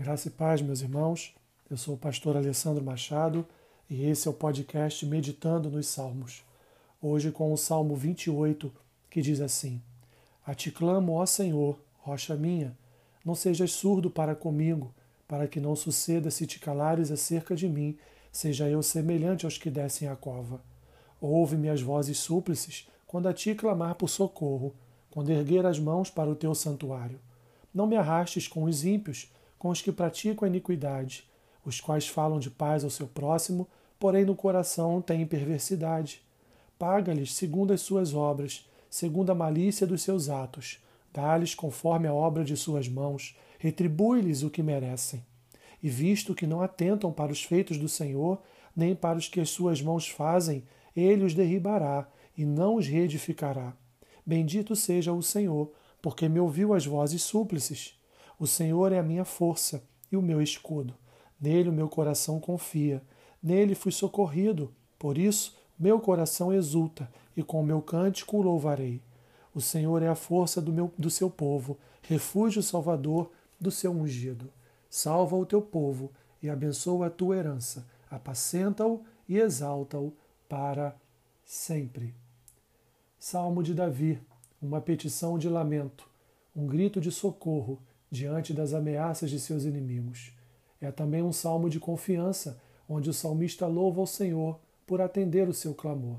Graça e paz, meus irmãos. Eu sou o pastor Alessandro Machado e esse é o podcast Meditando nos Salmos. Hoje com o Salmo 28, que diz assim: A ti clamo, ó Senhor, rocha minha, não sejas surdo para comigo, para que não suceda se te calares acerca de mim, seja eu semelhante aos que descem a cova. Ouve-me as vozes súplices, quando a ti clamar por socorro, quando erguer as mãos para o teu santuário. Não me arrastes com os ímpios, com os que praticam a iniquidade, os quais falam de paz ao seu próximo, porém no coração têm perversidade. Paga-lhes segundo as suas obras, segundo a malícia dos seus atos. Dá-lhes conforme a obra de suas mãos, retribui-lhes o que merecem. E visto que não atentam para os feitos do Senhor, nem para os que as suas mãos fazem, ele os derribará e não os reedificará. Bendito seja o Senhor, porque me ouviu as vozes súplices. O Senhor é a minha força e o meu escudo. Nele o meu coração confia. Nele fui socorrido. Por isso, meu coração exulta e com o meu cântico o louvarei. O Senhor é a força do, meu, do seu povo, refúgio salvador do seu ungido. Salva o teu povo e abençoa a tua herança. Apacenta-o e exalta-o para sempre. Salmo de Davi, uma petição de lamento, um grito de socorro diante das ameaças de seus inimigos. É também um salmo de confiança, onde o salmista louva ao Senhor por atender o seu clamor.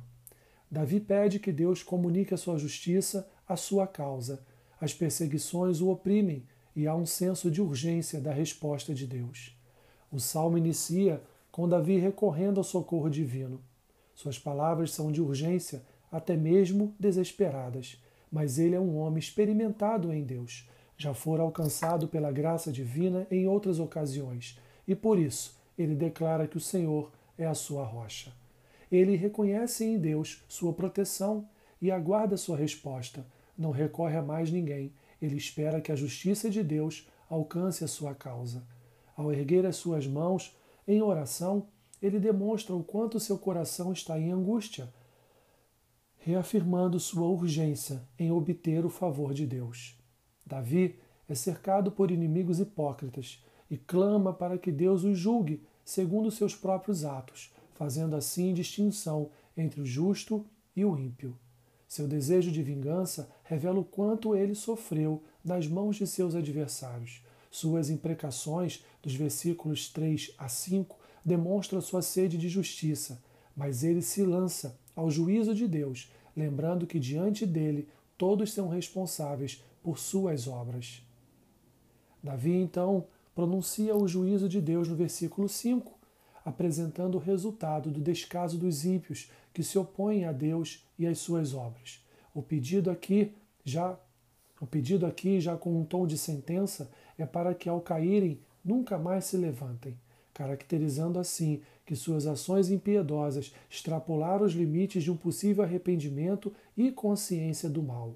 Davi pede que Deus comunique a sua justiça à sua causa. As perseguições o oprimem e há um senso de urgência da resposta de Deus. O salmo inicia com Davi recorrendo ao socorro divino. Suas palavras são de urgência, até mesmo desesperadas, mas ele é um homem experimentado em Deus já fora alcançado pela graça divina em outras ocasiões, e por isso ele declara que o Senhor é a sua rocha. Ele reconhece em Deus sua proteção e aguarda sua resposta. Não recorre a mais ninguém. Ele espera que a justiça de Deus alcance a sua causa. Ao erguer as suas mãos em oração, ele demonstra o quanto seu coração está em angústia, reafirmando sua urgência em obter o favor de Deus. Davi é cercado por inimigos hipócritas e clama para que Deus os julgue segundo seus próprios atos, fazendo assim distinção entre o justo e o ímpio. Seu desejo de vingança revela o quanto ele sofreu nas mãos de seus adversários. Suas imprecações, dos versículos 3 a 5, demonstram sua sede de justiça, mas ele se lança ao juízo de Deus, lembrando que diante dele todos são responsáveis por suas obras. Davi então pronuncia o juízo de Deus no versículo 5, apresentando o resultado do descaso dos ímpios que se opõem a Deus e às suas obras. O pedido aqui já o pedido aqui já com um tom de sentença é para que ao caírem nunca mais se levantem, caracterizando assim que suas ações impiedosas extrapolaram os limites de um possível arrependimento e consciência do mal.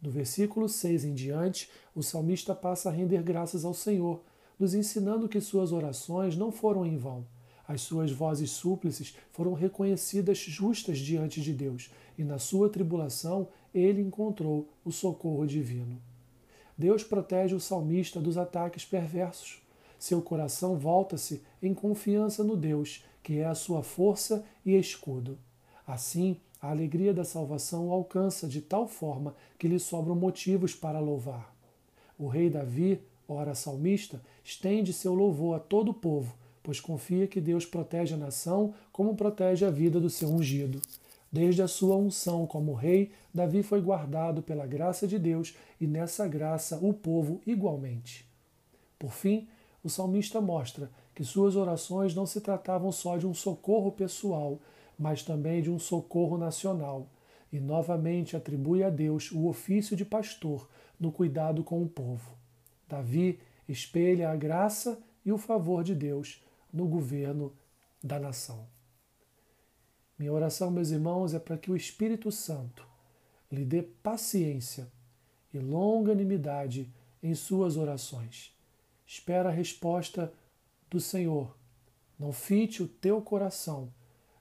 Do versículo 6 em diante, o salmista passa a render graças ao Senhor, nos ensinando que suas orações não foram em vão. As suas vozes súplices foram reconhecidas justas diante de Deus, e na sua tribulação ele encontrou o socorro divino. Deus protege o salmista dos ataques perversos. Seu coração volta-se em confiança no Deus, que é a sua força e escudo. Assim, a alegria da salvação o alcança de tal forma que lhe sobram motivos para louvar. O rei Davi, ora salmista, estende seu louvor a todo o povo, pois confia que Deus protege a nação como protege a vida do seu ungido. Desde a sua unção como rei, Davi foi guardado pela graça de Deus e nessa graça o povo igualmente. Por fim, o salmista mostra que suas orações não se tratavam só de um socorro pessoal, mas também de um socorro nacional, e novamente atribui a Deus o ofício de pastor no cuidado com o povo. Davi espelha a graça e o favor de Deus no governo da nação. Minha oração, meus irmãos, é para que o Espírito Santo lhe dê paciência e longanimidade em suas orações. Espera a resposta do Senhor. Não fite o teu coração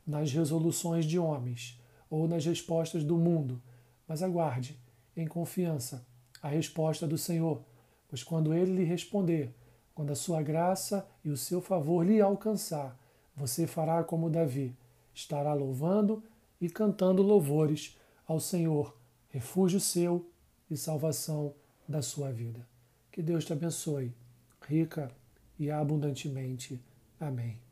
nas resoluções de homens ou nas respostas do mundo, mas aguarde, em confiança, a resposta do Senhor, pois quando ele lhe responder, Quando a sua graça e o seu favor lhe alcançar, você fará como Davi, estará louvando e cantando louvores ao Senhor, refúgio seu e salvação da sua vida. Que Deus te abençoe, rica e abundantemente. Amém.